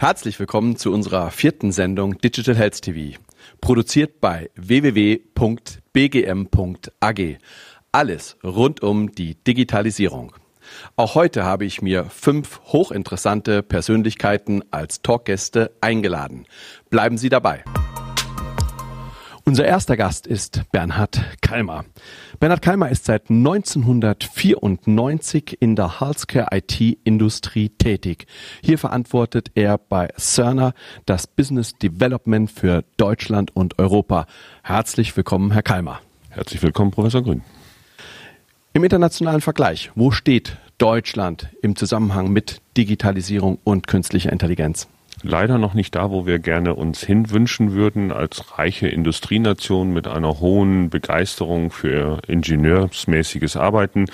Herzlich willkommen zu unserer vierten Sendung Digital Health TV, produziert bei www.bgm.ag. Alles rund um die Digitalisierung. Auch heute habe ich mir fünf hochinteressante Persönlichkeiten als Talkgäste eingeladen. Bleiben Sie dabei. Unser erster Gast ist Bernhard Kalmer. Bernhard Kalmer ist seit 1994 in der Healthcare IT-Industrie tätig. Hier verantwortet er bei Cerner das Business Development für Deutschland und Europa. Herzlich willkommen, Herr Kalmer. Herzlich willkommen, Professor Grün. Im internationalen Vergleich, wo steht Deutschland im Zusammenhang mit Digitalisierung und künstlicher Intelligenz? Leider noch nicht da, wo wir gerne uns hinwünschen würden, als reiche Industrienation mit einer hohen Begeisterung für ingenieursmäßiges Arbeiten.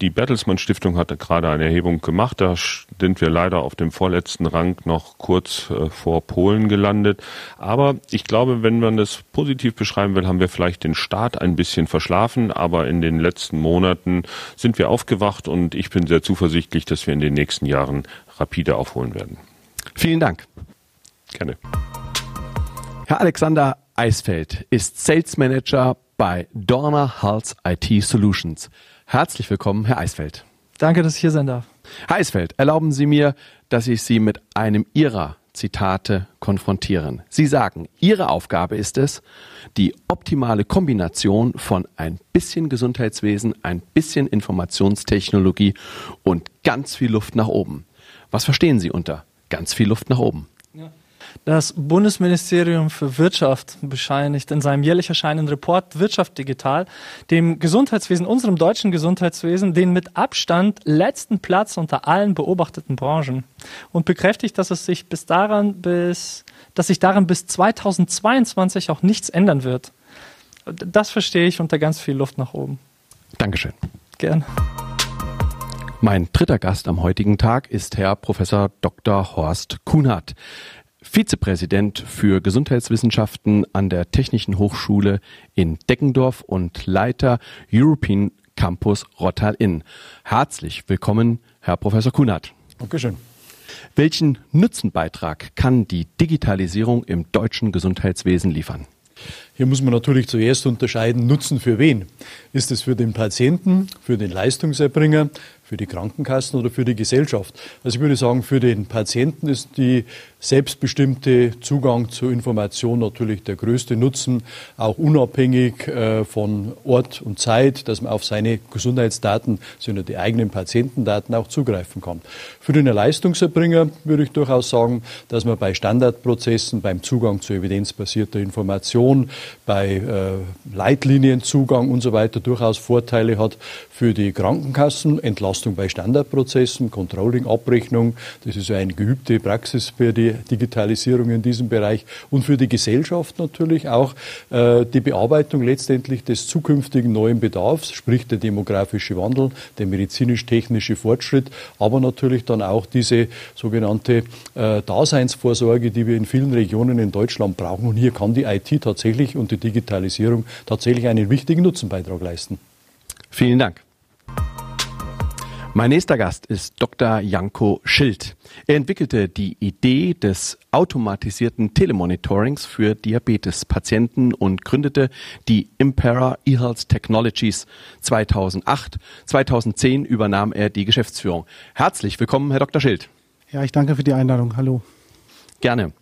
Die Bertelsmann Stiftung hatte gerade eine Erhebung gemacht. Da sind wir leider auf dem vorletzten Rang noch kurz äh, vor Polen gelandet. Aber ich glaube, wenn man das positiv beschreiben will, haben wir vielleicht den Start ein bisschen verschlafen. Aber in den letzten Monaten sind wir aufgewacht und ich bin sehr zuversichtlich, dass wir in den nächsten Jahren rapide aufholen werden. Vielen Dank. Gerne. Herr Alexander Eisfeld ist Sales Manager bei Dorner Health IT Solutions. Herzlich willkommen, Herr Eisfeld. Danke, dass ich hier sein darf. Herr Eisfeld, erlauben Sie mir, dass ich Sie mit einem Ihrer Zitate konfrontieren. Sie sagen, Ihre Aufgabe ist es, die optimale Kombination von ein bisschen Gesundheitswesen, ein bisschen Informationstechnologie und ganz viel Luft nach oben. Was verstehen Sie unter ganz viel Luft nach oben. Das Bundesministerium für Wirtschaft bescheinigt in seinem jährlich erscheinenden Report Wirtschaft digital dem Gesundheitswesen, unserem deutschen Gesundheitswesen, den mit Abstand letzten Platz unter allen beobachteten Branchen und bekräftigt, dass es sich bis daran bis, dass sich daran bis 2022 auch nichts ändern wird. Das verstehe ich unter ganz viel Luft nach oben. Dankeschön. Gern. Mein dritter Gast am heutigen Tag ist Herr Professor Dr. Horst Kuhnert, Vizepräsident für Gesundheitswissenschaften an der Technischen Hochschule in Deckendorf und Leiter European Campus Rottal-Inn. Herzlich willkommen, Herr Professor Kuhnert. Dankeschön. Welchen Nutzenbeitrag kann die Digitalisierung im deutschen Gesundheitswesen liefern? Hier muss man natürlich zuerst unterscheiden, Nutzen für wen? Ist es für den Patienten, für den Leistungserbringer, für die Krankenkassen oder für die Gesellschaft? Also ich würde sagen, für den Patienten ist die selbstbestimmte Zugang zu Information natürlich der größte Nutzen, auch unabhängig äh, von Ort und Zeit, dass man auf seine Gesundheitsdaten, sondern die eigenen Patientendaten auch zugreifen kann. Für den Leistungserbringer würde ich durchaus sagen, dass man bei Standardprozessen, beim Zugang zu evidenzbasierter Information, bei äh, Leitlinienzugang und so weiter durchaus Vorteile hat für die Krankenkassen, Entlastung bei Standardprozessen, Controlling, Abrechnung. Das ist eine geübte Praxis für die Digitalisierung in diesem Bereich und für die Gesellschaft natürlich auch äh, die Bearbeitung letztendlich des zukünftigen neuen Bedarfs, sprich der demografische Wandel, der medizinisch-technische Fortschritt, aber natürlich dann auch diese sogenannte äh, Daseinsvorsorge, die wir in vielen Regionen in Deutschland brauchen. Und hier kann die IT tatsächlich und die Digitalisierung tatsächlich einen wichtigen Nutzenbeitrag leisten. Vielen Dank. Mein nächster Gast ist Dr. Janko Schild. Er entwickelte die Idee des automatisierten Telemonitorings für Diabetespatienten und gründete die Impera eHealth Technologies 2008. 2010 übernahm er die Geschäftsführung. Herzlich willkommen, Herr Dr. Schild. Ja, ich danke für die Einladung. Hallo. Gerne.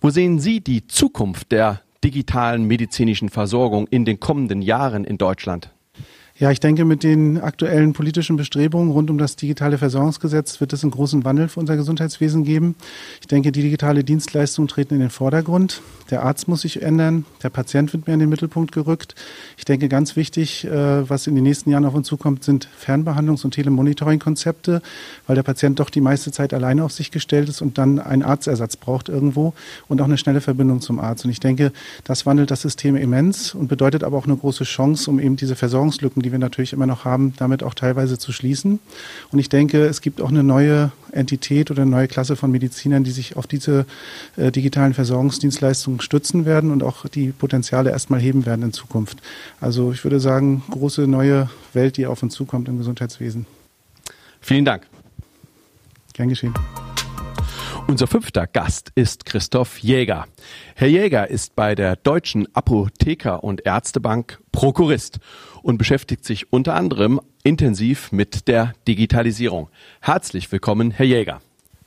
Wo sehen Sie die Zukunft der digitalen medizinischen Versorgung in den kommenden Jahren in Deutschland? Ja, ich denke, mit den aktuellen politischen Bestrebungen rund um das digitale Versorgungsgesetz wird es einen großen Wandel für unser Gesundheitswesen geben. Ich denke, die digitale Dienstleistungen treten in den Vordergrund. Der Arzt muss sich ändern, der Patient wird mehr in den Mittelpunkt gerückt. Ich denke, ganz wichtig, äh, was in den nächsten Jahren auf uns zukommt, sind Fernbehandlungs- und Telemonitoring-Konzepte, weil der Patient doch die meiste Zeit alleine auf sich gestellt ist und dann einen Arztersatz braucht irgendwo und auch eine schnelle Verbindung zum Arzt. Und ich denke, das wandelt das System immens und bedeutet aber auch eine große Chance, um eben diese Versorgungslücken, die wir natürlich immer noch haben, damit auch teilweise zu schließen. Und ich denke, es gibt auch eine neue Entität oder eine neue Klasse von Medizinern, die sich auf diese äh, digitalen Versorgungsdienstleistungen stützen werden und auch die Potenziale erstmal heben werden in Zukunft. Also ich würde sagen, große neue Welt, die auf uns zukommt im Gesundheitswesen. Vielen Dank. Gern geschehen. Unser fünfter Gast ist Christoph Jäger. Herr Jäger ist bei der Deutschen Apotheker- und Ärztebank Prokurist und beschäftigt sich unter anderem intensiv mit der Digitalisierung. Herzlich willkommen, Herr Jäger.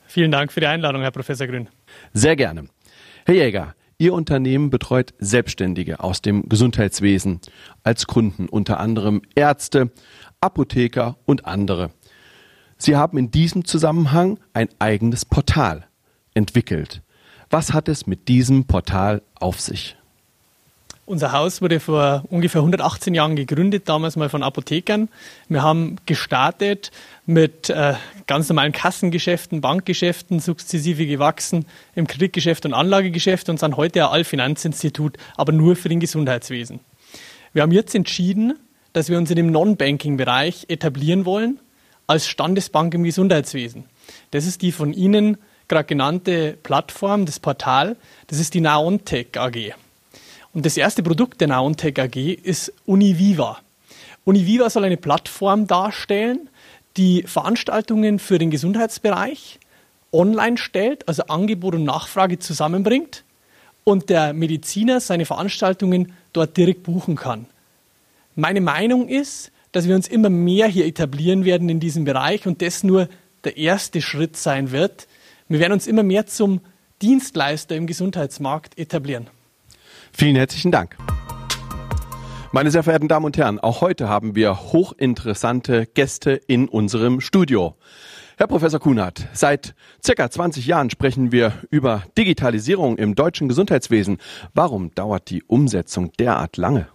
Vielen Dank für die Einladung, Herr Professor Grün. Sehr gerne. Herr Jäger, Ihr Unternehmen betreut Selbstständige aus dem Gesundheitswesen als Kunden, unter anderem Ärzte, Apotheker und andere. Sie haben in diesem Zusammenhang ein eigenes Portal entwickelt. Was hat es mit diesem Portal auf sich? Unser Haus wurde vor ungefähr 118 Jahren gegründet, damals mal von Apothekern. Wir haben gestartet mit äh, ganz normalen Kassengeschäften, Bankgeschäften, sukzessive gewachsen im Kreditgeschäft und Anlagegeschäft und sind heute ein Allfinanzinstitut, aber nur für den Gesundheitswesen. Wir haben jetzt entschieden, dass wir uns in dem Non-Banking-Bereich etablieren wollen als Standesbank im Gesundheitswesen. Das ist die von Ihnen gerade genannte Plattform, das Portal, das ist die Naontech AG. Und das erste Produkt der Naontech AG ist Univiva. Univiva soll eine Plattform darstellen, die Veranstaltungen für den Gesundheitsbereich online stellt, also Angebot und Nachfrage zusammenbringt und der Mediziner seine Veranstaltungen dort direkt buchen kann. Meine Meinung ist, dass wir uns immer mehr hier etablieren werden in diesem Bereich und das nur der erste Schritt sein wird, wir werden uns immer mehr zum Dienstleister im Gesundheitsmarkt etablieren. Vielen herzlichen Dank. Meine sehr verehrten Damen und Herren, auch heute haben wir hochinteressante Gäste in unserem Studio. Herr Professor Kunert, seit circa 20 Jahren sprechen wir über Digitalisierung im deutschen Gesundheitswesen. Warum dauert die Umsetzung derart lange?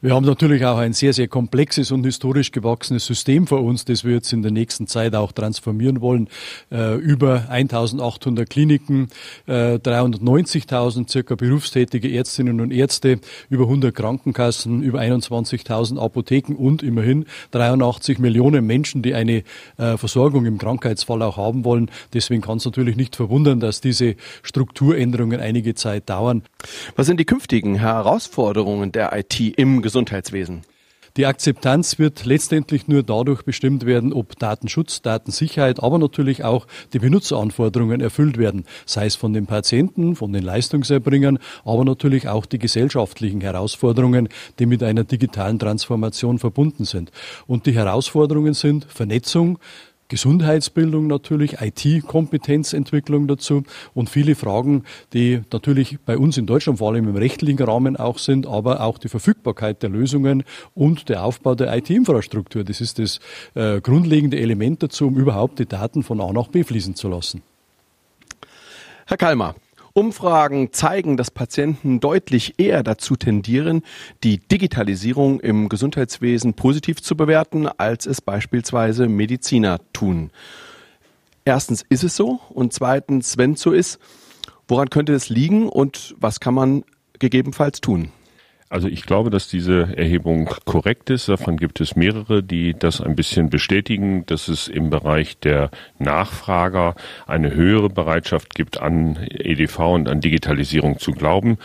Wir haben natürlich auch ein sehr, sehr komplexes und historisch gewachsenes System vor uns, das wir jetzt in der nächsten Zeit auch transformieren wollen. Äh, über 1800 Kliniken, äh, 390.000 circa berufstätige Ärztinnen und Ärzte, über 100 Krankenkassen, über 21.000 Apotheken und immerhin 83 Millionen Menschen, die eine äh, Versorgung im Krankheitsfall auch haben wollen. Deswegen kann es natürlich nicht verwundern, dass diese Strukturänderungen einige Zeit dauern. Was sind die künftigen Herausforderungen der IT im Gesundheitswesen? Die Akzeptanz wird letztendlich nur dadurch bestimmt werden, ob Datenschutz, Datensicherheit, aber natürlich auch die Benutzeranforderungen erfüllt werden, sei es von den Patienten, von den Leistungserbringern, aber natürlich auch die gesellschaftlichen Herausforderungen, die mit einer digitalen Transformation verbunden sind. Und die Herausforderungen sind Vernetzung, Gesundheitsbildung natürlich, IT-Kompetenzentwicklung dazu und viele Fragen, die natürlich bei uns in Deutschland vor allem im rechtlichen Rahmen auch sind, aber auch die Verfügbarkeit der Lösungen und der Aufbau der IT-Infrastruktur. Das ist das äh, grundlegende Element dazu, um überhaupt die Daten von A nach B fließen zu lassen. Herr Kalmer, Umfragen zeigen, dass Patienten deutlich eher dazu tendieren, die Digitalisierung im Gesundheitswesen positiv zu bewerten, als es beispielsweise Mediziner tun. Erstens ist es so und zweitens, wenn es so ist, woran könnte es liegen und was kann man gegebenenfalls tun? Also ich glaube, dass diese Erhebung korrekt ist. Davon gibt es mehrere, die das ein bisschen bestätigen, dass es im Bereich der Nachfrager eine höhere Bereitschaft gibt, an EDV und an Digitalisierung zu glauben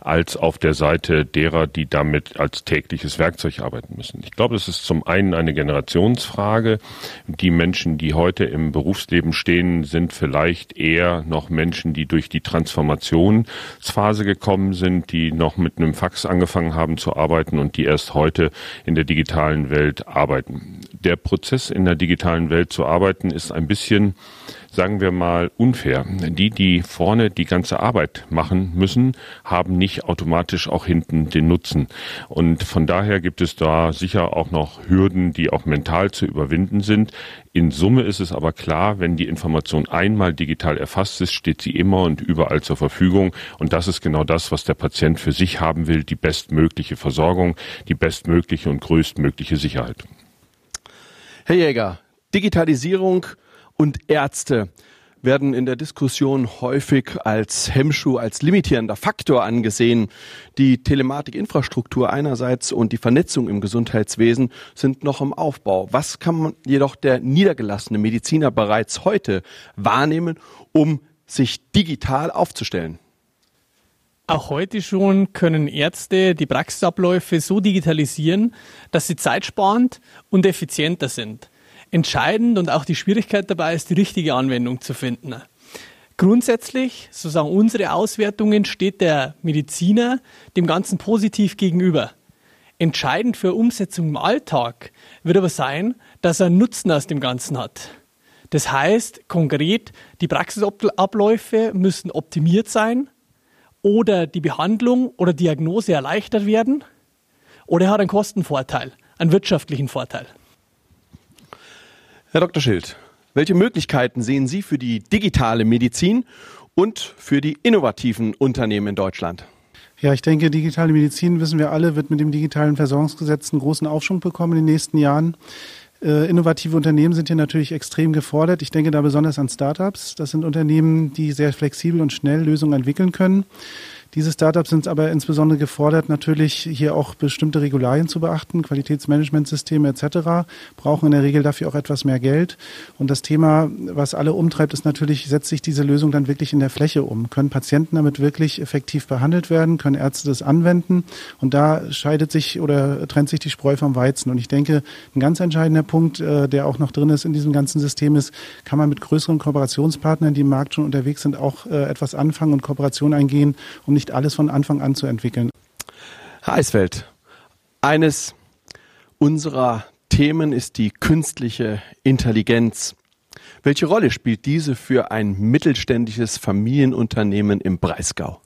als auf der Seite derer, die damit als tägliches Werkzeug arbeiten müssen. Ich glaube, es ist zum einen eine Generationsfrage. Die Menschen, die heute im Berufsleben stehen, sind vielleicht eher noch Menschen, die durch die Transformationsphase gekommen sind, die noch mit einem Fax angefangen haben zu arbeiten und die erst heute in der digitalen Welt arbeiten. Der Prozess in der digitalen Welt zu arbeiten ist ein bisschen sagen wir mal, unfair. Die, die vorne die ganze Arbeit machen müssen, haben nicht automatisch auch hinten den Nutzen. Und von daher gibt es da sicher auch noch Hürden, die auch mental zu überwinden sind. In Summe ist es aber klar, wenn die Information einmal digital erfasst ist, steht sie immer und überall zur Verfügung. Und das ist genau das, was der Patient für sich haben will, die bestmögliche Versorgung, die bestmögliche und größtmögliche Sicherheit. Herr Jäger, Digitalisierung und Ärzte werden in der Diskussion häufig als Hemmschuh, als limitierender Faktor angesehen. Die Telematikinfrastruktur einerseits und die Vernetzung im Gesundheitswesen sind noch im Aufbau. Was kann jedoch der niedergelassene Mediziner bereits heute wahrnehmen, um sich digital aufzustellen? Auch heute schon können Ärzte die Praxisabläufe so digitalisieren, dass sie zeitsparend und effizienter sind entscheidend und auch die Schwierigkeit dabei ist, die richtige Anwendung zu finden. Grundsätzlich, so sagen unsere Auswertungen, steht der Mediziner dem Ganzen positiv gegenüber. Entscheidend für Umsetzung im Alltag wird aber sein, dass er Nutzen aus dem Ganzen hat. Das heißt konkret, die Praxisabläufe müssen optimiert sein oder die Behandlung oder Diagnose erleichtert werden oder er hat einen Kostenvorteil, einen wirtschaftlichen Vorteil. Herr Dr. Schild, welche Möglichkeiten sehen Sie für die digitale Medizin und für die innovativen Unternehmen in Deutschland? Ja, ich denke, digitale Medizin, wissen wir alle, wird mit dem digitalen Versorgungsgesetz einen großen Aufschwung bekommen in den nächsten Jahren. Äh, innovative Unternehmen sind hier natürlich extrem gefordert. Ich denke da besonders an Startups. Das sind Unternehmen, die sehr flexibel und schnell Lösungen entwickeln können. Diese Startups sind aber insbesondere gefordert, natürlich hier auch bestimmte Regularien zu beachten, Qualitätsmanagementsysteme etc., brauchen in der Regel dafür auch etwas mehr Geld. Und das Thema, was alle umtreibt, ist natürlich, setzt sich diese Lösung dann wirklich in der Fläche um? Können Patienten damit wirklich effektiv behandelt werden? Können Ärzte das anwenden? Und da scheidet sich oder trennt sich die Spreu vom Weizen. Und ich denke, ein ganz entscheidender Punkt, äh, der auch noch drin ist in diesem ganzen System ist, kann man mit größeren Kooperationspartnern, die im Markt schon unterwegs sind, auch äh, etwas anfangen und Kooperation eingehen, um nicht alles von Anfang an zu entwickeln. Herr Eisfeld, eines unserer Themen ist die künstliche Intelligenz. Welche Rolle spielt diese für ein mittelständisches Familienunternehmen im Breisgau?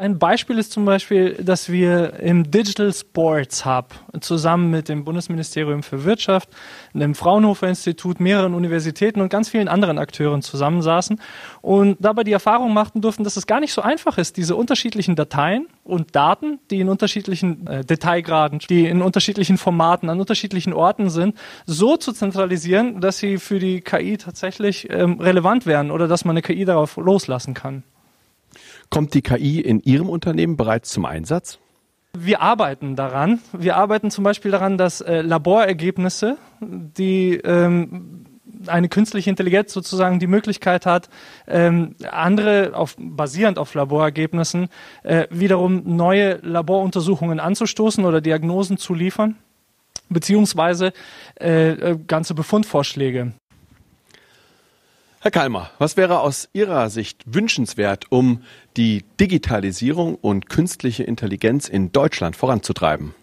Ein Beispiel ist zum Beispiel, dass wir im Digital Sports Hub zusammen mit dem Bundesministerium für Wirtschaft, dem Fraunhofer Institut, mehreren Universitäten und ganz vielen anderen Akteuren zusammensaßen und dabei die Erfahrung machten durften, dass es gar nicht so einfach ist, diese unterschiedlichen Dateien und Daten, die in unterschiedlichen äh, Detailgraden, die in unterschiedlichen Formaten, an unterschiedlichen Orten sind, so zu zentralisieren, dass sie für die KI tatsächlich ähm, relevant werden oder dass man eine KI darauf loslassen kann. Kommt die KI in Ihrem Unternehmen bereits zum Einsatz? Wir arbeiten daran. Wir arbeiten zum Beispiel daran, dass äh, Laborergebnisse, die ähm, eine künstliche Intelligenz sozusagen die Möglichkeit hat, ähm, andere auf, basierend auf Laborergebnissen äh, wiederum neue Laboruntersuchungen anzustoßen oder Diagnosen zu liefern, beziehungsweise äh, äh ganze Befundvorschläge. Herr Kalmer, was wäre aus Ihrer Sicht wünschenswert, um die Digitalisierung und künstliche Intelligenz in Deutschland voranzutreiben?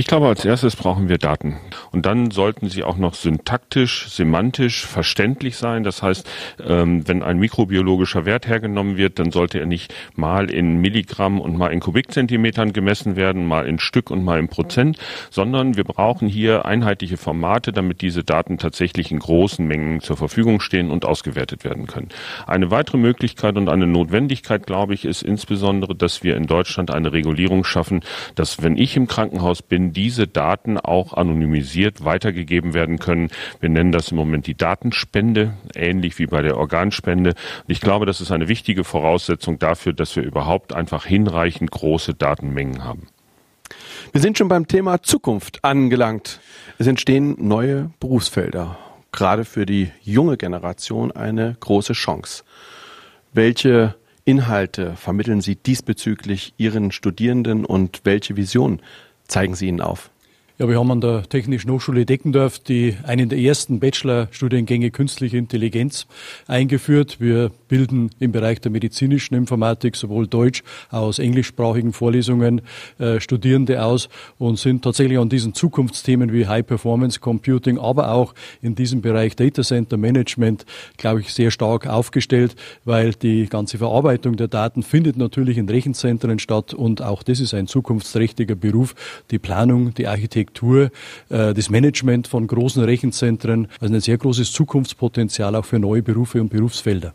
Ich glaube, als erstes brauchen wir Daten. Und dann sollten sie auch noch syntaktisch, semantisch verständlich sein. Das heißt, ähm, wenn ein mikrobiologischer Wert hergenommen wird, dann sollte er nicht mal in Milligramm und mal in Kubikzentimetern gemessen werden, mal in Stück und mal in Prozent, sondern wir brauchen hier einheitliche Formate, damit diese Daten tatsächlich in großen Mengen zur Verfügung stehen und ausgewertet werden können. Eine weitere Möglichkeit und eine Notwendigkeit, glaube ich, ist insbesondere, dass wir in Deutschland eine Regulierung schaffen, dass wenn ich im Krankenhaus bin, diese Daten auch anonymisiert weitergegeben werden können. Wir nennen das im Moment die Datenspende, ähnlich wie bei der Organspende. Und ich glaube, das ist eine wichtige Voraussetzung dafür, dass wir überhaupt einfach hinreichend große Datenmengen haben. Wir sind schon beim Thema Zukunft angelangt. Es entstehen neue Berufsfelder. Gerade für die junge Generation eine große Chance. Welche Inhalte vermitteln Sie diesbezüglich Ihren Studierenden und welche Vision zeigen Sie ihnen auf? Ja, wir haben an der Technischen Hochschule Deckendorf die, einen der ersten Bachelorstudiengänge Künstliche Intelligenz eingeführt. Wir bilden im Bereich der medizinischen Informatik sowohl deutsch aus englischsprachigen Vorlesungen äh, Studierende aus und sind tatsächlich an diesen Zukunftsthemen wie High Performance Computing, aber auch in diesem Bereich Data Center Management, glaube ich, sehr stark aufgestellt, weil die ganze Verarbeitung der Daten findet natürlich in Rechenzentren statt und auch das ist ein zukunftsträchtiger Beruf. Die Planung, die Architektur, äh, das Management von großen Rechenzentren, also ein sehr großes Zukunftspotenzial auch für neue Berufe und Berufsfelder.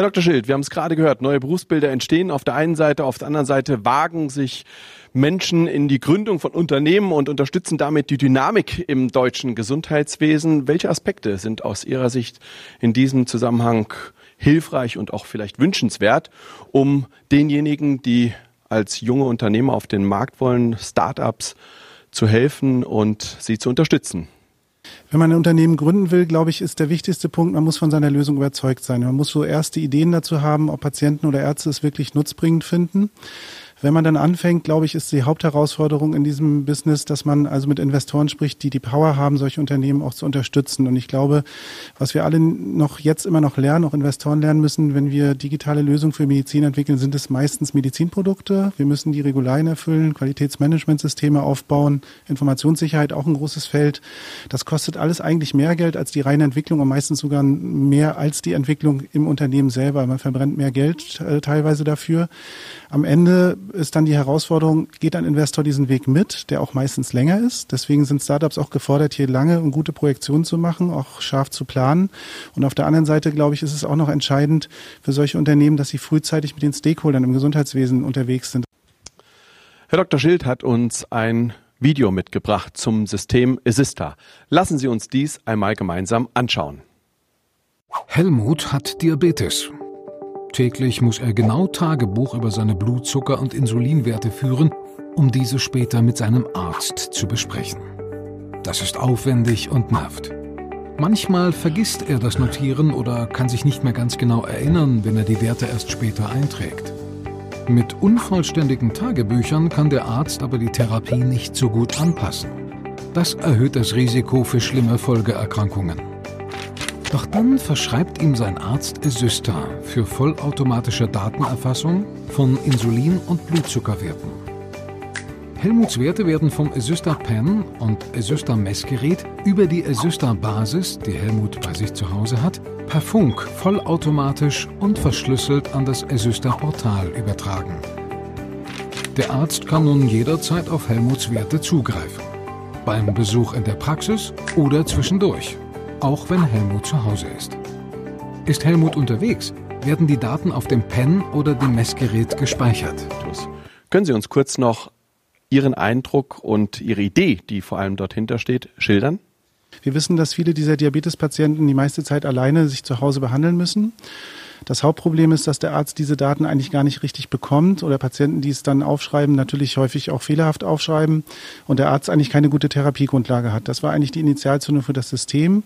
Herr Dr. Schild, wir haben es gerade gehört, neue Berufsbilder entstehen auf der einen Seite, auf der anderen Seite wagen sich Menschen in die Gründung von Unternehmen und unterstützen damit die Dynamik im deutschen Gesundheitswesen. Welche Aspekte sind aus Ihrer Sicht in diesem Zusammenhang hilfreich und auch vielleicht wünschenswert, um denjenigen, die als junge Unternehmer auf den Markt wollen, Startups zu helfen und sie zu unterstützen. Wenn man ein Unternehmen gründen will, glaube ich, ist der wichtigste Punkt, man muss von seiner Lösung überzeugt sein. Man muss so erste Ideen dazu haben, ob Patienten oder Ärzte es wirklich nutzbringend finden. Wenn man dann anfängt, glaube ich, ist die Hauptherausforderung in diesem Business, dass man also mit Investoren spricht, die die Power haben, solche Unternehmen auch zu unterstützen. Und ich glaube, was wir alle noch jetzt immer noch lernen, auch Investoren lernen müssen, wenn wir digitale Lösungen für Medizin entwickeln, sind es meistens Medizinprodukte. Wir müssen die Regularien erfüllen, Qualitätsmanagementsysteme aufbauen, Informationssicherheit auch ein großes Feld. Das kostet alles eigentlich mehr Geld als die reine Entwicklung und meistens sogar mehr als die Entwicklung im Unternehmen selber. Man verbrennt mehr Geld äh, teilweise dafür. Am Ende ist dann die Herausforderung, geht ein Investor diesen Weg mit, der auch meistens länger ist. Deswegen sind Startups auch gefordert, hier lange und gute Projektionen zu machen, auch scharf zu planen. Und auf der anderen Seite, glaube ich, ist es auch noch entscheidend für solche Unternehmen, dass sie frühzeitig mit den Stakeholdern im Gesundheitswesen unterwegs sind. Herr Dr. Schild hat uns ein Video mitgebracht zum System Assista. Lassen Sie uns dies einmal gemeinsam anschauen. Helmut hat Diabetes. Täglich muss er genau Tagebuch über seine Blutzucker- und Insulinwerte führen, um diese später mit seinem Arzt zu besprechen. Das ist aufwendig und nervt. Manchmal vergisst er das Notieren oder kann sich nicht mehr ganz genau erinnern, wenn er die Werte erst später einträgt. Mit unvollständigen Tagebüchern kann der Arzt aber die Therapie nicht so gut anpassen. Das erhöht das Risiko für schlimme Folgeerkrankungen. Doch dann verschreibt ihm sein Arzt Esysta für vollautomatische Datenerfassung von Insulin- und Blutzuckerwerten. Helmuts Werte werden vom Esysta Pen und Esysta Messgerät über die Esysta Basis, die Helmut bei sich zu Hause hat, per Funk vollautomatisch und verschlüsselt an das Esysta Portal übertragen. Der Arzt kann nun jederzeit auf Helmuts Werte zugreifen. Beim Besuch in der Praxis oder zwischendurch auch wenn Helmut zu Hause ist. Ist Helmut unterwegs, werden die Daten auf dem Pen oder dem Messgerät gespeichert. Können Sie uns kurz noch Ihren Eindruck und Ihre Idee, die vor allem dort hintersteht, schildern? Wir wissen, dass viele dieser Diabetespatienten die meiste Zeit alleine sich zu Hause behandeln müssen. Das Hauptproblem ist, dass der Arzt diese Daten eigentlich gar nicht richtig bekommt oder Patienten, die es dann aufschreiben, natürlich häufig auch fehlerhaft aufschreiben und der Arzt eigentlich keine gute Therapiegrundlage hat. Das war eigentlich die Initialzündung für das System.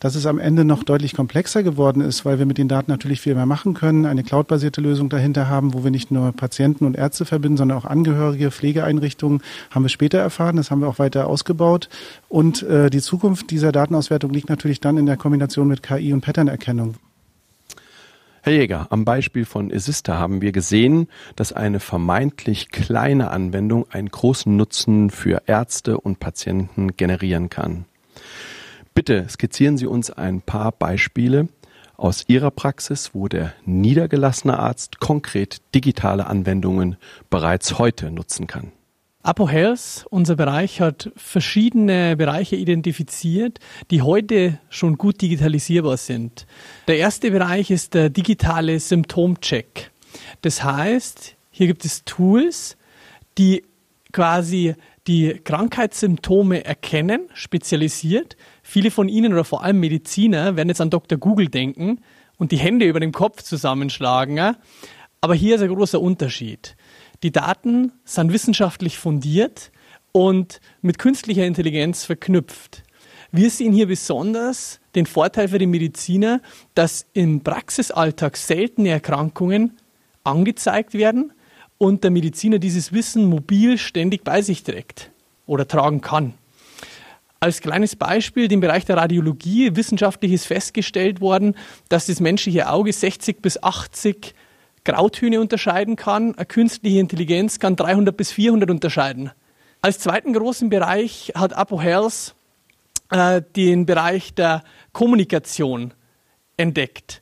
Dass es am Ende noch deutlich komplexer geworden ist, weil wir mit den Daten natürlich viel mehr machen können, eine cloudbasierte Lösung dahinter haben, wo wir nicht nur Patienten und Ärzte verbinden, sondern auch Angehörige, Pflegeeinrichtungen, haben wir später erfahren. Das haben wir auch weiter ausgebaut. Und äh, die Zukunft dieser Datenauswertung liegt natürlich dann in der Kombination mit KI und Patternerkennung. Herr Jäger, am Beispiel von Esista haben wir gesehen, dass eine vermeintlich kleine Anwendung einen großen Nutzen für Ärzte und Patienten generieren kann. Bitte skizzieren Sie uns ein paar Beispiele aus Ihrer Praxis, wo der niedergelassene Arzt konkret digitale Anwendungen bereits heute nutzen kann. Apo Health, unser Bereich, hat verschiedene Bereiche identifiziert, die heute schon gut digitalisierbar sind. Der erste Bereich ist der digitale Symptomcheck. Das heißt, hier gibt es Tools, die quasi die Krankheitssymptome erkennen, spezialisiert. Viele von Ihnen oder vor allem Mediziner werden jetzt an Dr. Google denken und die Hände über dem Kopf zusammenschlagen. Aber hier ist ein großer Unterschied. Die Daten sind wissenschaftlich fundiert und mit künstlicher Intelligenz verknüpft. Wir sehen hier besonders den Vorteil für die Mediziner, dass im Praxisalltag seltene Erkrankungen angezeigt werden und der Mediziner dieses Wissen mobil ständig bei sich trägt oder tragen kann. Als kleines Beispiel, im Bereich der Radiologie, wissenschaftlich ist festgestellt worden, dass das menschliche Auge 60 bis 80 Grautöne unterscheiden kann. Eine künstliche Intelligenz kann 300 bis 400 unterscheiden. Als zweiten großen Bereich hat Apo Health äh, den Bereich der Kommunikation entdeckt.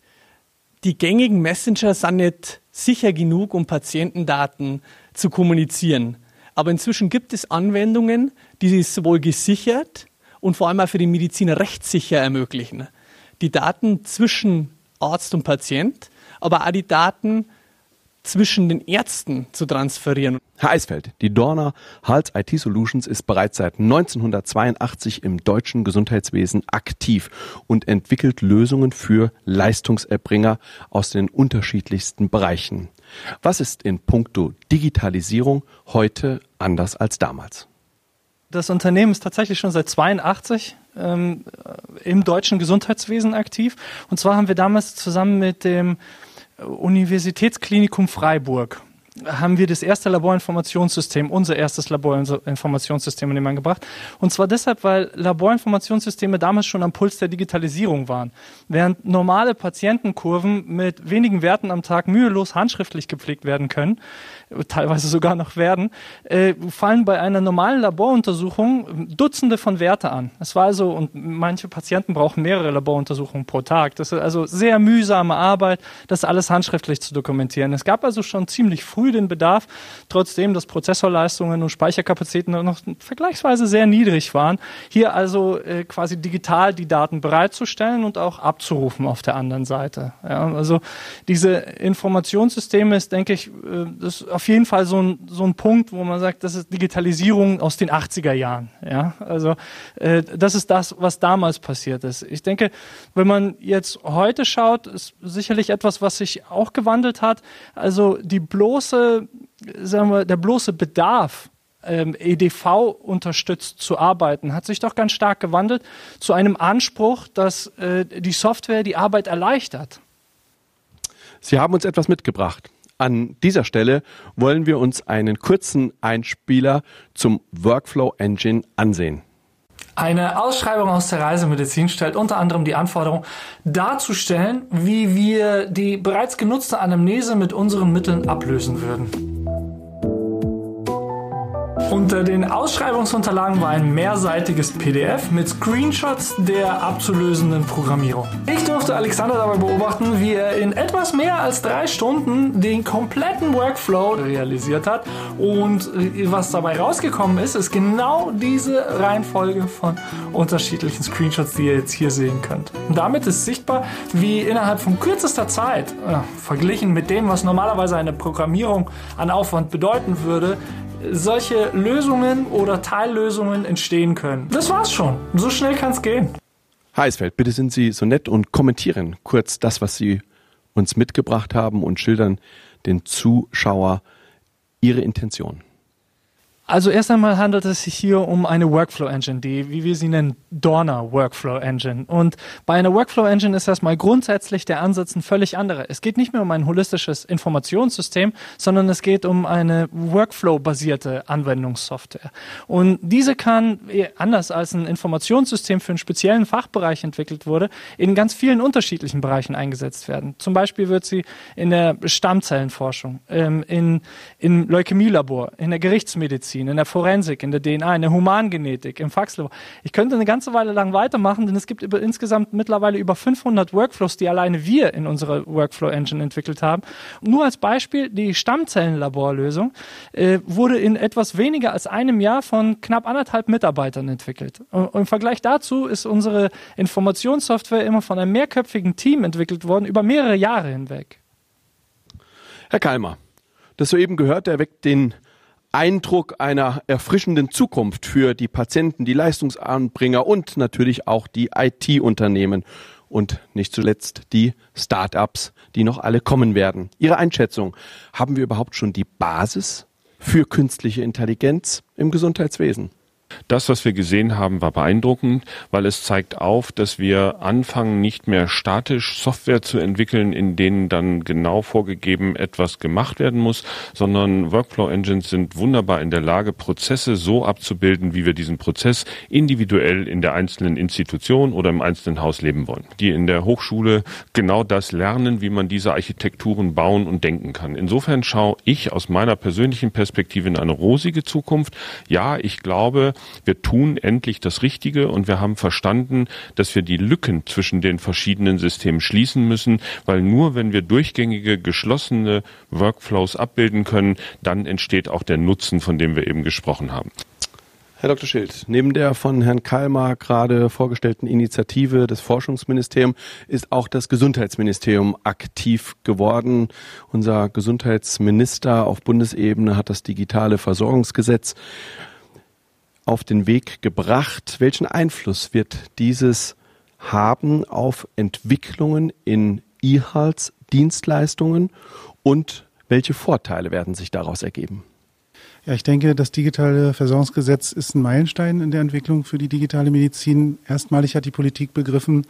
Die gängigen Messenger sind nicht sicher genug, um Patientendaten zu kommunizieren. Aber inzwischen gibt es Anwendungen, die es sowohl gesichert und vor allem auch für die Mediziner rechtssicher ermöglichen. Die Daten zwischen Arzt und Patient, aber auch die Daten zwischen den Ärzten zu transferieren. Herr Eisfeld, die Dorner Hals IT Solutions ist bereits seit 1982 im deutschen Gesundheitswesen aktiv und entwickelt Lösungen für Leistungserbringer aus den unterschiedlichsten Bereichen. Was ist in puncto Digitalisierung heute anders als damals? Das Unternehmen ist tatsächlich schon seit 82 ähm, im deutschen Gesundheitswesen aktiv. Und zwar haben wir damals zusammen mit dem Universitätsklinikum Freiburg haben wir das erste Laborinformationssystem, unser erstes Laborinformationssystem in den Mann gebracht. Und zwar deshalb, weil Laborinformationssysteme damals schon am Puls der Digitalisierung waren. Während normale Patientenkurven mit wenigen Werten am Tag mühelos handschriftlich gepflegt werden können, teilweise sogar noch werden, äh, fallen bei einer normalen Laboruntersuchung Dutzende von Werte an. Es war also, und manche Patienten brauchen mehrere Laboruntersuchungen pro Tag. Das ist also sehr mühsame Arbeit, das alles handschriftlich zu dokumentieren. Es gab also schon ziemlich früh den Bedarf, trotzdem, dass Prozessorleistungen und Speicherkapazitäten noch vergleichsweise sehr niedrig waren, hier also äh, quasi digital die Daten bereitzustellen und auch abzurufen auf der anderen Seite. Ja, also diese Informationssysteme ist, denke ich, äh, das auf jeden Fall so ein, so ein Punkt, wo man sagt, das ist Digitalisierung aus den 80er Jahren. Ja? Also äh, das ist das, was damals passiert ist. Ich denke, wenn man jetzt heute schaut, ist sicherlich etwas, was sich auch gewandelt hat. Also die bloße, sagen wir, der bloße Bedarf, ähm, EDV unterstützt zu arbeiten, hat sich doch ganz stark gewandelt zu einem Anspruch, dass äh, die Software die Arbeit erleichtert. Sie haben uns etwas mitgebracht. An dieser Stelle wollen wir uns einen kurzen Einspieler zum Workflow Engine ansehen. Eine Ausschreibung aus der Reisemedizin stellt unter anderem die Anforderung darzustellen, wie wir die bereits genutzte Anamnese mit unseren Mitteln ablösen würden. Unter den Ausschreibungsunterlagen war ein mehrseitiges PDF mit Screenshots der abzulösenden Programmierung. Ich durfte Alexander dabei beobachten, wie er in etwas mehr als drei Stunden den kompletten Workflow realisiert hat. Und was dabei rausgekommen ist, ist genau diese Reihenfolge von unterschiedlichen Screenshots, die ihr jetzt hier sehen könnt. Und damit ist sichtbar, wie innerhalb von kürzester Zeit, äh, verglichen mit dem, was normalerweise eine Programmierung an Aufwand bedeuten würde, solche Lösungen oder Teillösungen entstehen können. Das war's schon. So schnell kann's gehen. Heißfeld, bitte sind Sie so nett und kommentieren kurz das, was Sie uns mitgebracht haben und schildern den Zuschauer Ihre Intention. Also erst einmal handelt es sich hier um eine Workflow Engine, die, wie wir sie nennen, Dorner Workflow Engine. Und bei einer Workflow Engine ist erstmal grundsätzlich der Ansatz ein völlig anderer. Es geht nicht mehr um ein holistisches Informationssystem, sondern es geht um eine Workflow-basierte Anwendungssoftware. Und diese kann, anders als ein Informationssystem für einen speziellen Fachbereich entwickelt wurde, in ganz vielen unterschiedlichen Bereichen eingesetzt werden. Zum Beispiel wird sie in der Stammzellenforschung, ähm, in, im Leukämielabor, in der Gerichtsmedizin, Medizin, in der Forensik, in der DNA, in der Humangenetik, im Faxlabor. Ich könnte eine ganze Weile lang weitermachen, denn es gibt über, insgesamt mittlerweile über 500 Workflows, die alleine wir in unserer Workflow Engine entwickelt haben. Nur als Beispiel, die Stammzellenlaborlösung äh, wurde in etwas weniger als einem Jahr von knapp anderthalb Mitarbeitern entwickelt. Und Im Vergleich dazu ist unsere Informationssoftware immer von einem mehrköpfigen Team entwickelt worden, über mehrere Jahre hinweg. Herr Kalmer, das soeben gehört, der weckt den Eindruck einer erfrischenden Zukunft für die Patienten, die Leistungsanbringer und natürlich auch die IT-Unternehmen und nicht zuletzt die Start-ups, die noch alle kommen werden. Ihre Einschätzung, haben wir überhaupt schon die Basis für künstliche Intelligenz im Gesundheitswesen? Das, was wir gesehen haben, war beeindruckend, weil es zeigt auf, dass wir anfangen, nicht mehr statisch Software zu entwickeln, in denen dann genau vorgegeben etwas gemacht werden muss, sondern Workflow Engines sind wunderbar in der Lage, Prozesse so abzubilden, wie wir diesen Prozess individuell in der einzelnen Institution oder im einzelnen Haus leben wollen. Die in der Hochschule genau das lernen, wie man diese Architekturen bauen und denken kann. Insofern schaue ich aus meiner persönlichen Perspektive in eine rosige Zukunft. Ja, ich glaube, wir tun endlich das Richtige und wir haben verstanden, dass wir die Lücken zwischen den verschiedenen Systemen schließen müssen, weil nur wenn wir durchgängige, geschlossene Workflows abbilden können, dann entsteht auch der Nutzen, von dem wir eben gesprochen haben. Herr Dr. Schild, neben der von Herrn Kalmar gerade vorgestellten Initiative des Forschungsministeriums ist auch das Gesundheitsministerium aktiv geworden. Unser Gesundheitsminister auf Bundesebene hat das digitale Versorgungsgesetz auf den Weg gebracht. Welchen Einfluss wird dieses haben auf Entwicklungen in E-Health-Dienstleistungen und welche Vorteile werden sich daraus ergeben? Ja, ich denke, das digitale Versorgungsgesetz ist ein Meilenstein in der Entwicklung für die digitale Medizin. Erstmalig hat die Politik begriffen,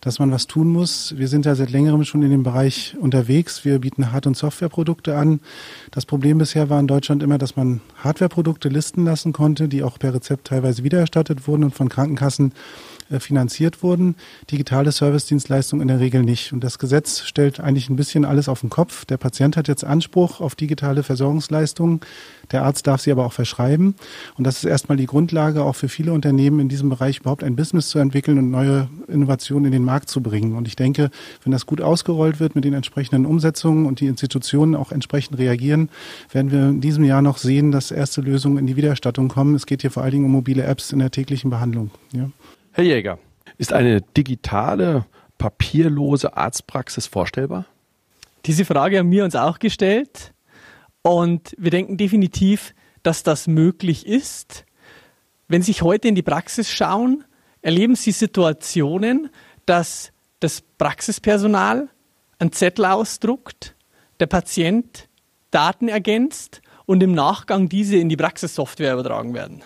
dass man was tun muss. Wir sind ja seit längerem schon in dem Bereich unterwegs. Wir bieten Hard- und Softwareprodukte an. Das Problem bisher war in Deutschland immer, dass man Hardwareprodukte listen lassen konnte, die auch per Rezept teilweise wiedererstattet wurden und von Krankenkassen finanziert wurden. Digitale Servicedienstleistungen in der Regel nicht. Und das Gesetz stellt eigentlich ein bisschen alles auf den Kopf. Der Patient hat jetzt Anspruch auf digitale Versorgungsleistungen. Der Arzt darf sie aber auch verschreiben. Und das ist erstmal die Grundlage auch für viele Unternehmen in diesem Bereich überhaupt ein Business zu entwickeln und neue Innovationen in den Markt zu bringen. Und ich denke, wenn das gut ausgerollt wird mit den entsprechenden Umsetzungen und die Institutionen auch entsprechend reagieren, werden wir in diesem Jahr noch sehen, dass erste Lösungen in die Wiedererstattung kommen. Es geht hier vor allen Dingen um mobile Apps in der täglichen Behandlung. Ja. Herr Jäger, ist eine digitale, papierlose Arztpraxis vorstellbar? Diese Frage haben wir uns auch gestellt und wir denken definitiv, dass das möglich ist. Wenn Sie heute in die Praxis schauen, erleben Sie Situationen, dass das Praxispersonal einen Zettel ausdruckt, der Patient Daten ergänzt und im Nachgang diese in die Praxissoftware übertragen werden.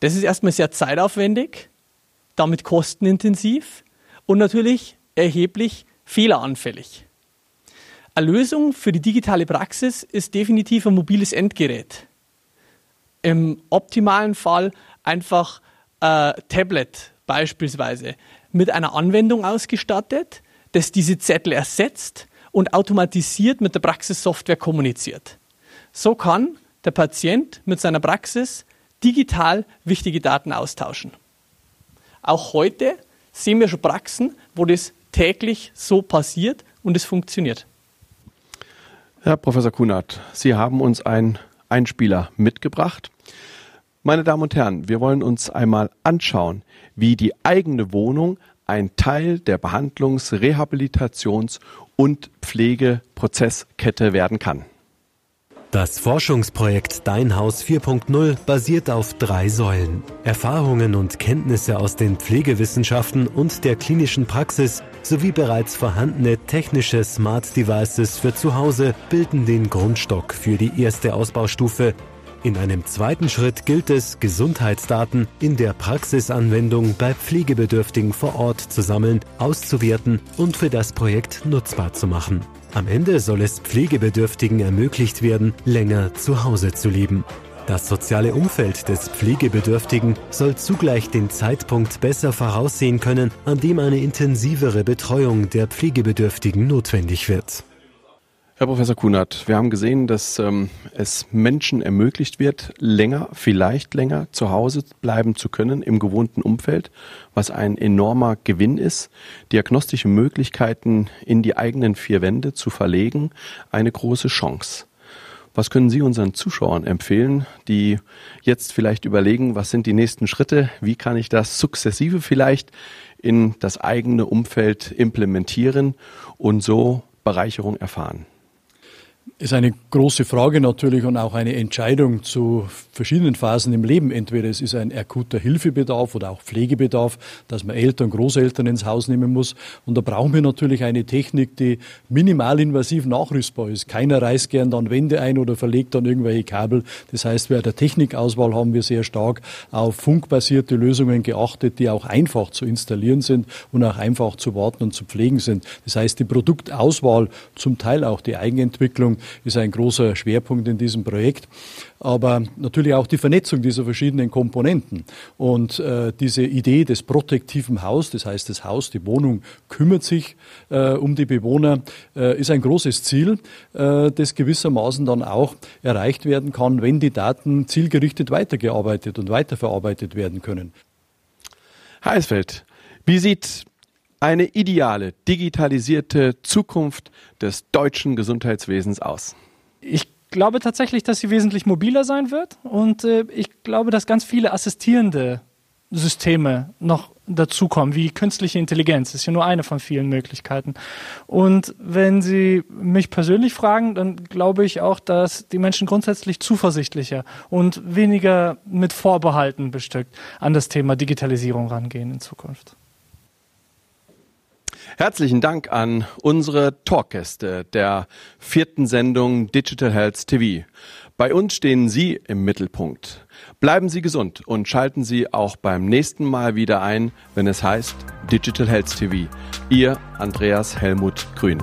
Das ist erstmal sehr zeitaufwendig damit kostenintensiv und natürlich erheblich fehleranfällig. Eine Lösung für die digitale Praxis ist definitiv ein mobiles Endgerät. Im optimalen Fall einfach ein Tablet beispielsweise mit einer Anwendung ausgestattet, das diese Zettel ersetzt und automatisiert mit der Praxissoftware kommuniziert. So kann der Patient mit seiner Praxis digital wichtige Daten austauschen. Auch heute sehen wir schon Praxen, wo das täglich so passiert und es funktioniert. Herr Professor Kunert, Sie haben uns einen Einspieler mitgebracht. Meine Damen und Herren, wir wollen uns einmal anschauen, wie die eigene Wohnung ein Teil der Behandlungs-, Rehabilitations- und Pflegeprozesskette werden kann. Das Forschungsprojekt Dein Haus 4.0 basiert auf drei Säulen. Erfahrungen und Kenntnisse aus den Pflegewissenschaften und der klinischen Praxis sowie bereits vorhandene technische Smart Devices für zu Hause bilden den Grundstock für die erste Ausbaustufe. In einem zweiten Schritt gilt es, Gesundheitsdaten in der Praxisanwendung bei Pflegebedürftigen vor Ort zu sammeln, auszuwerten und für das Projekt nutzbar zu machen. Am Ende soll es Pflegebedürftigen ermöglicht werden, länger zu Hause zu leben. Das soziale Umfeld des Pflegebedürftigen soll zugleich den Zeitpunkt besser voraussehen können, an dem eine intensivere Betreuung der Pflegebedürftigen notwendig wird. Herr Professor Kunert, wir haben gesehen, dass ähm, es Menschen ermöglicht wird, länger, vielleicht länger zu Hause bleiben zu können im gewohnten Umfeld, was ein enormer Gewinn ist. Diagnostische Möglichkeiten in die eigenen vier Wände zu verlegen, eine große Chance. Was können Sie unseren Zuschauern empfehlen, die jetzt vielleicht überlegen, was sind die nächsten Schritte, wie kann ich das sukzessive vielleicht in das eigene Umfeld implementieren und so Bereicherung erfahren? Ist eine große Frage natürlich und auch eine Entscheidung zu verschiedenen Phasen im Leben. Entweder es ist ein akuter Hilfebedarf oder auch Pflegebedarf, dass man Eltern, Großeltern ins Haus nehmen muss. Und da brauchen wir natürlich eine Technik, die minimalinvasiv nachrüstbar ist. Keiner reißt gern dann Wände ein oder verlegt dann irgendwelche Kabel. Das heißt, bei der Technikauswahl haben wir sehr stark auf funkbasierte Lösungen geachtet, die auch einfach zu installieren sind und auch einfach zu warten und zu pflegen sind. Das heißt, die Produktauswahl, zum Teil auch die Eigenentwicklung, ist ein großer Schwerpunkt in diesem Projekt. Aber natürlich auch die Vernetzung dieser verschiedenen Komponenten. Und äh, diese Idee des protektiven Haus, das heißt, das Haus, die Wohnung kümmert sich äh, um die Bewohner, äh, ist ein großes Ziel, äh, das gewissermaßen dann auch erreicht werden kann, wenn die Daten zielgerichtet weitergearbeitet und weiterverarbeitet werden können. Herr Eisfeld, wie sieht eine ideale, digitalisierte Zukunft des deutschen Gesundheitswesens aus? Ich glaube tatsächlich, dass sie wesentlich mobiler sein wird und äh, ich glaube, dass ganz viele assistierende Systeme noch dazukommen, wie künstliche Intelligenz. Das ist ja nur eine von vielen Möglichkeiten. Und wenn Sie mich persönlich fragen, dann glaube ich auch, dass die Menschen grundsätzlich zuversichtlicher und weniger mit Vorbehalten bestückt an das Thema Digitalisierung rangehen in Zukunft. Herzlichen Dank an unsere Talkgäste der vierten Sendung Digital Health TV. Bei uns stehen Sie im Mittelpunkt. Bleiben Sie gesund und schalten Sie auch beim nächsten Mal wieder ein, wenn es heißt Digital Health TV. Ihr Andreas Helmut Grün.